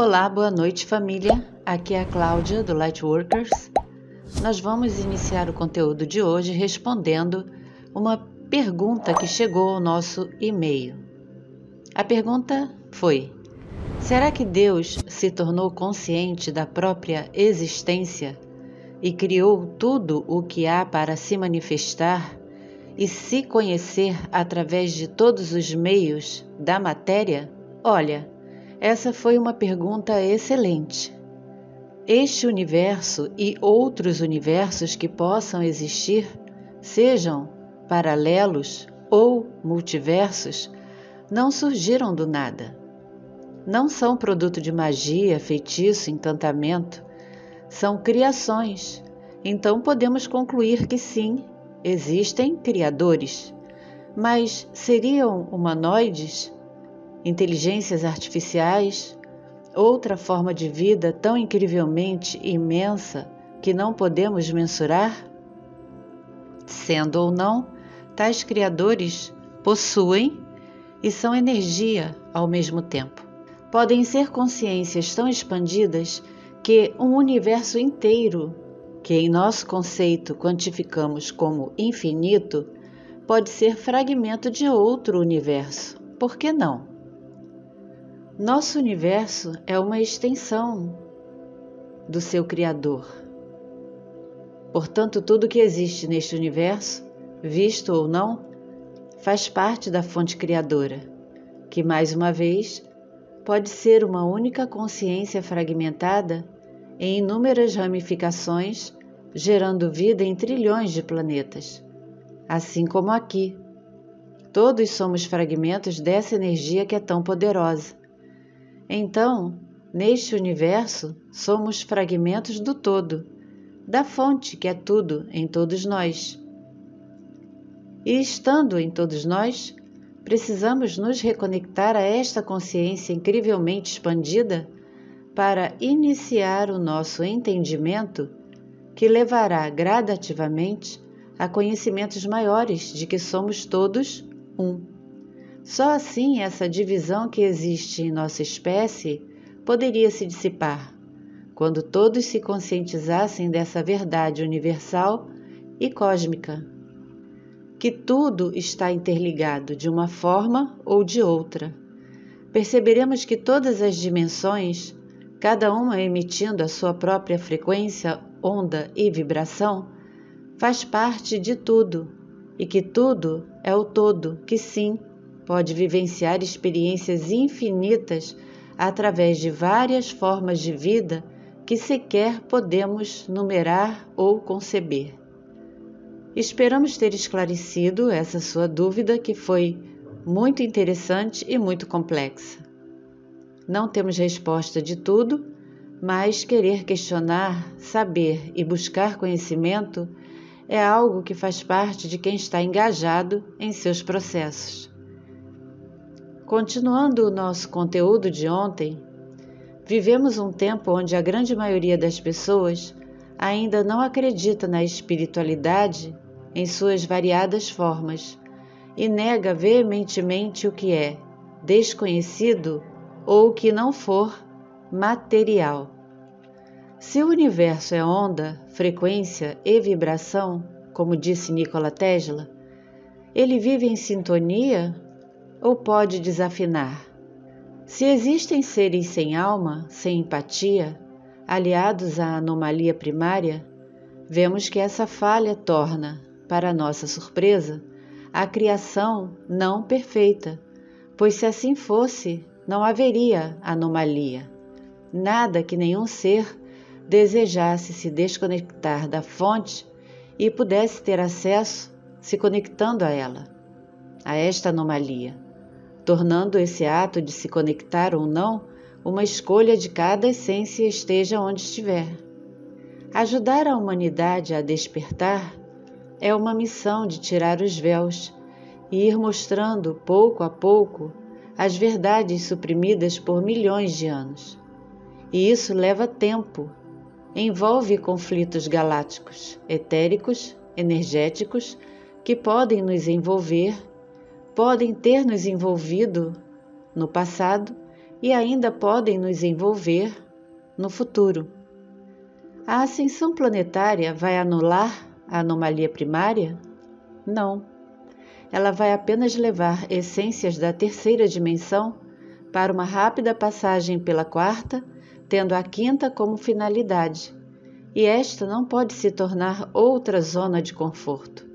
Olá, boa noite família. Aqui é a Cláudia do Lightworkers. Nós vamos iniciar o conteúdo de hoje respondendo uma pergunta que chegou ao nosso e-mail. A pergunta foi: Será que Deus se tornou consciente da própria existência e criou tudo o que há para se manifestar e se conhecer através de todos os meios da matéria? Olha, essa foi uma pergunta excelente. Este universo e outros universos que possam existir, sejam paralelos ou multiversos, não surgiram do nada. Não são produto de magia, feitiço, encantamento. São criações. Então podemos concluir que sim, existem criadores. Mas seriam humanoides? Inteligências artificiais, outra forma de vida tão incrivelmente imensa que não podemos mensurar? Sendo ou não, tais criadores possuem e são energia ao mesmo tempo. Podem ser consciências tão expandidas que um universo inteiro, que em nosso conceito quantificamos como infinito, pode ser fragmento de outro universo. Por que não? Nosso universo é uma extensão do seu Criador. Portanto, tudo que existe neste universo, visto ou não, faz parte da fonte criadora, que mais uma vez pode ser uma única consciência fragmentada em inúmeras ramificações, gerando vida em trilhões de planetas. Assim como aqui, todos somos fragmentos dessa energia que é tão poderosa então, neste universo, somos fragmentos do todo, da fonte que é tudo em todos nós. E estando em todos nós, precisamos nos reconectar a esta consciência incrivelmente expandida para iniciar o nosso entendimento que levará gradativamente a conhecimentos maiores de que somos todos um. Só assim essa divisão que existe em nossa espécie poderia se dissipar, quando todos se conscientizassem dessa verdade universal e cósmica, que tudo está interligado de uma forma ou de outra. Perceberemos que todas as dimensões, cada uma emitindo a sua própria frequência, onda e vibração, faz parte de tudo e que tudo é o todo, que sim, pode vivenciar experiências infinitas através de várias formas de vida que sequer podemos numerar ou conceber. Esperamos ter esclarecido essa sua dúvida, que foi muito interessante e muito complexa. Não temos resposta de tudo, mas querer questionar, saber e buscar conhecimento é algo que faz parte de quem está engajado em seus processos. Continuando o nosso conteúdo de ontem, vivemos um tempo onde a grande maioria das pessoas ainda não acredita na espiritualidade em suas variadas formas e nega veementemente o que é desconhecido ou que não for material. Se o universo é onda, frequência e vibração, como disse Nikola Tesla, ele vive em sintonia ou pode desafinar. Se existem seres sem alma, sem empatia, aliados à anomalia primária, vemos que essa falha torna, para nossa surpresa, a criação não perfeita, pois se assim fosse, não haveria anomalia. Nada que nenhum ser desejasse se desconectar da fonte e pudesse ter acesso se conectando a ela, a esta anomalia tornando esse ato de se conectar ou não uma escolha de cada essência esteja onde estiver. Ajudar a humanidade a despertar é uma missão de tirar os véus e ir mostrando pouco a pouco as verdades suprimidas por milhões de anos. E isso leva tempo, envolve conflitos galácticos, etéricos, energéticos, que podem nos envolver podem ter nos envolvido no passado e ainda podem nos envolver no futuro. A ascensão planetária vai anular a anomalia primária? Não. Ela vai apenas levar essências da terceira dimensão para uma rápida passagem pela quarta, tendo a quinta como finalidade, e esta não pode se tornar outra zona de conforto.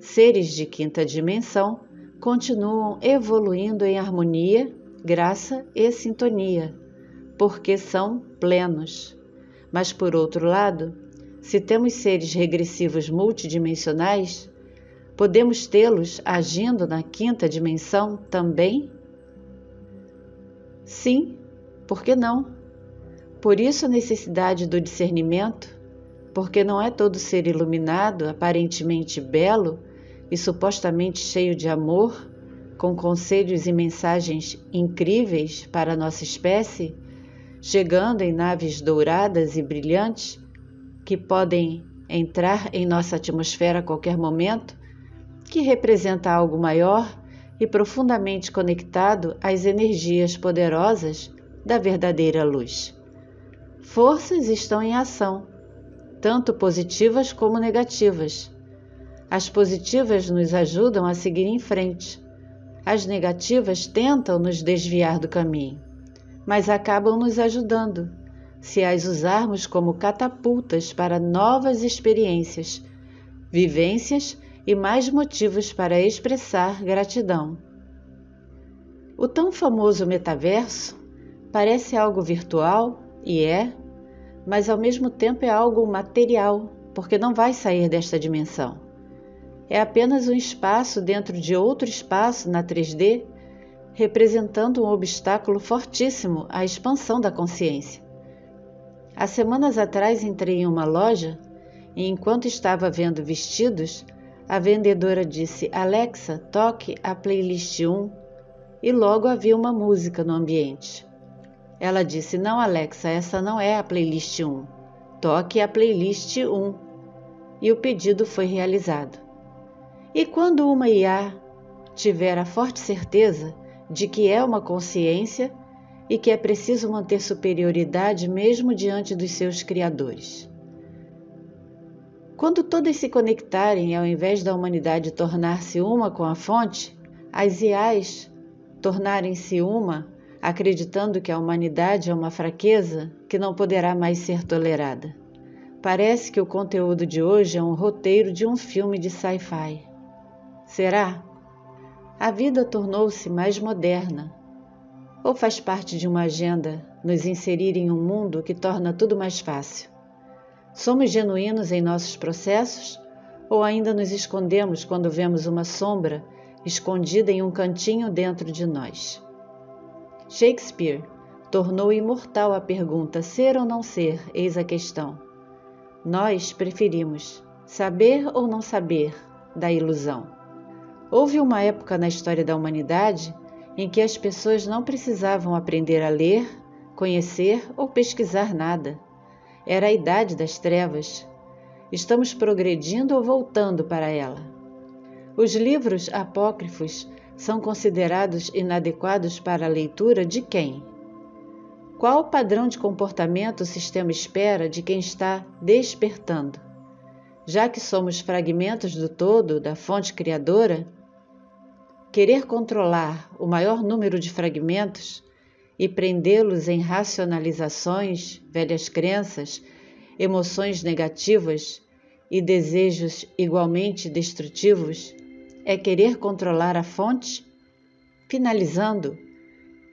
Seres de quinta dimensão continuam evoluindo em harmonia, graça e sintonia, porque são plenos. Mas, por outro lado, se temos seres regressivos multidimensionais, podemos tê-los agindo na quinta dimensão também? Sim, por que não? Por isso a necessidade do discernimento, porque não é todo ser iluminado, aparentemente belo e supostamente cheio de amor, com conselhos e mensagens incríveis para nossa espécie, chegando em naves douradas e brilhantes que podem entrar em nossa atmosfera a qualquer momento, que representa algo maior e profundamente conectado às energias poderosas da verdadeira luz. Forças estão em ação, tanto positivas como negativas. As positivas nos ajudam a seguir em frente. As negativas tentam nos desviar do caminho mas acabam nos ajudando se as usarmos como catapultas para novas experiências, vivências e mais motivos para expressar gratidão. O tão famoso metaverso parece algo virtual e é, mas ao mesmo tempo é algo material, porque não vai sair desta dimensão. É apenas um espaço dentro de outro espaço na 3D representando um obstáculo fortíssimo à expansão da consciência. Há semanas atrás entrei em uma loja e, enquanto estava vendo vestidos, a vendedora disse: Alexa, toque a playlist 1 e logo havia uma música no ambiente. Ela disse: Não, Alexa, essa não é a playlist 1. Toque a playlist 1. E o pedido foi realizado. E quando uma IA tiver a forte certeza de que é uma consciência e que é preciso manter superioridade mesmo diante dos seus criadores. Quando todas se conectarem, ao invés da humanidade tornar-se uma com a fonte, as IAs tornarem-se uma, acreditando que a humanidade é uma fraqueza que não poderá mais ser tolerada. Parece que o conteúdo de hoje é um roteiro de um filme de sci-fi. Será? a vida tornou-se mais moderna? Ou faz parte de uma agenda nos inserir em um mundo que torna tudo mais fácil? Somos genuínos em nossos processos ou ainda nos escondemos quando vemos uma sombra escondida em um cantinho dentro de nós? Shakespeare tornou imortal a pergunta ser ou não ser, eis a questão. Nós preferimos saber ou não saber da ilusão. Houve uma época na história da humanidade em que as pessoas não precisavam aprender a ler, conhecer ou pesquisar nada. Era a idade das trevas. Estamos progredindo ou voltando para ela? Os livros apócrifos são considerados inadequados para a leitura de quem? Qual o padrão de comportamento o sistema espera de quem está despertando? Já que somos fragmentos do todo, da fonte criadora, querer controlar o maior número de fragmentos e prendê-los em racionalizações, velhas crenças, emoções negativas e desejos igualmente destrutivos é querer controlar a fonte? Finalizando,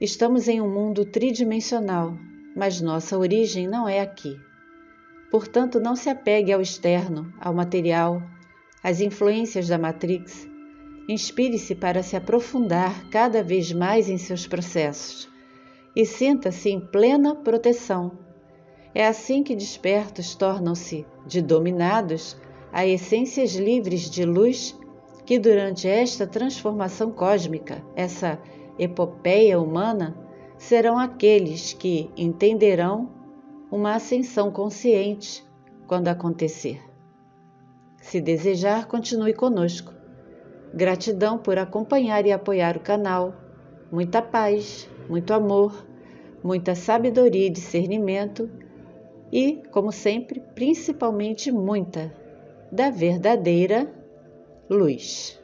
estamos em um mundo tridimensional, mas nossa origem não é aqui. Portanto, não se apegue ao externo, ao material, às influências da Matrix Inspire-se para se aprofundar cada vez mais em seus processos e sinta-se em plena proteção. É assim que despertos tornam-se, de dominados, a essências livres de luz que, durante esta transformação cósmica, essa epopeia humana, serão aqueles que entenderão uma ascensão consciente quando acontecer. Se desejar, continue conosco. Gratidão por acompanhar e apoiar o canal. Muita paz! muito amor, muita sabedoria e discernimento e, como sempre, principalmente muita da verdadeira luz.